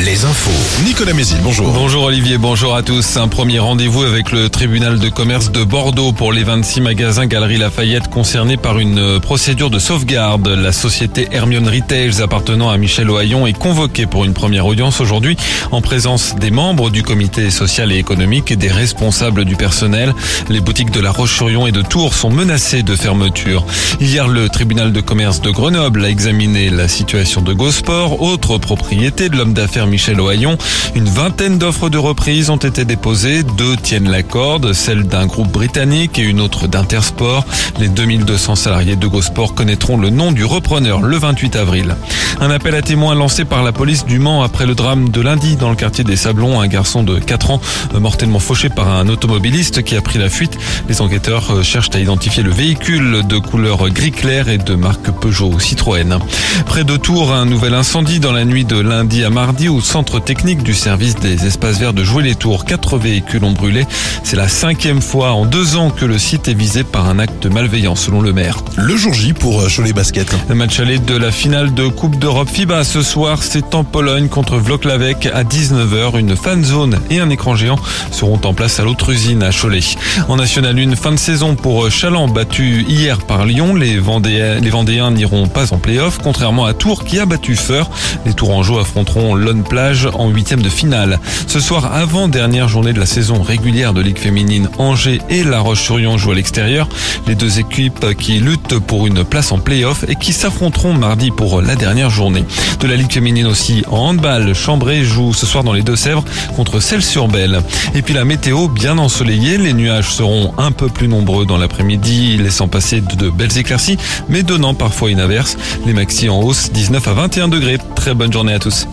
les infos. Nicolas Mézil, bonjour. Bonjour Olivier, bonjour à tous. Un premier rendez-vous avec le tribunal de commerce de Bordeaux pour les 26 magasins Galerie Lafayette concernés par une procédure de sauvegarde. La société Hermione Retails appartenant à Michel Ohaillon est convoquée pour une première audience aujourd'hui en présence des membres du comité social et économique et des responsables du personnel. Les boutiques de La Roche-sur-Yon et de Tours sont menacées de fermeture. Hier, le tribunal de commerce de Grenoble a examiné la situation de Gosport, autre propriété de l'homme d'affaires Michel Ohaillon. Une vingtaine d'offres de reprise ont été déposées. Deux tiennent la corde, celle d'un groupe britannique et une autre d'Intersport. Les 2200 salariés de Gosport connaîtront le nom du repreneur le 28 avril. Un appel à témoins lancé par la police du Mans après le drame de lundi dans le quartier des Sablons. Un garçon de 4 ans mortellement fauché par un automobiliste qui a pris la fuite. Les enquêteurs cherchent à identifier le véhicule de couleur gris clair et de marque Peugeot Citroën. Près de Tours, un nouvel incendie dans la nuit de lundi à mardi au centre technique du service des espaces verts de Jouer-les-Tours. Quatre véhicules ont brûlé. C'est la cinquième fois en deux ans que le site est visé par un acte malveillant selon le maire. Le jour J pour Cholet Basket. Le match aller de la finale de Coupe d'Europe FIBA ce soir, c'est en Pologne contre Vloklavek à 19h. Une fan zone et un écran géant seront en place à l'autre usine à Cholet. En National 1, fin de saison pour Chaland battu hier par Lyon. Les Vendéens, les Vendéens n'iront pas en play-off, contrairement à Tours qui a battu Feur. Les Tourangeaux affronteront Lone Plage en huitième de finale. Ce soir, avant dernière journée de la saison régulière de Ligue féminine, Angers et La Roche-sur-Yon jouent à l'extérieur. Les deux équipes qui luttent pour une place en play-off et qui s'affronteront mardi pour la dernière journée. De la Ligue féminine aussi en handball, Chambray joue ce soir dans les Deux-Sèvres contre Celle-sur-Belle. Et puis la météo bien ensoleillée, les nuages seront un peu plus nombreux dans l'après-midi, laissant passer de belles éclaircies, mais donnant parfois une averse. Les maxi en hausse, 19 à 21 degrés. Très bonne journée à tous.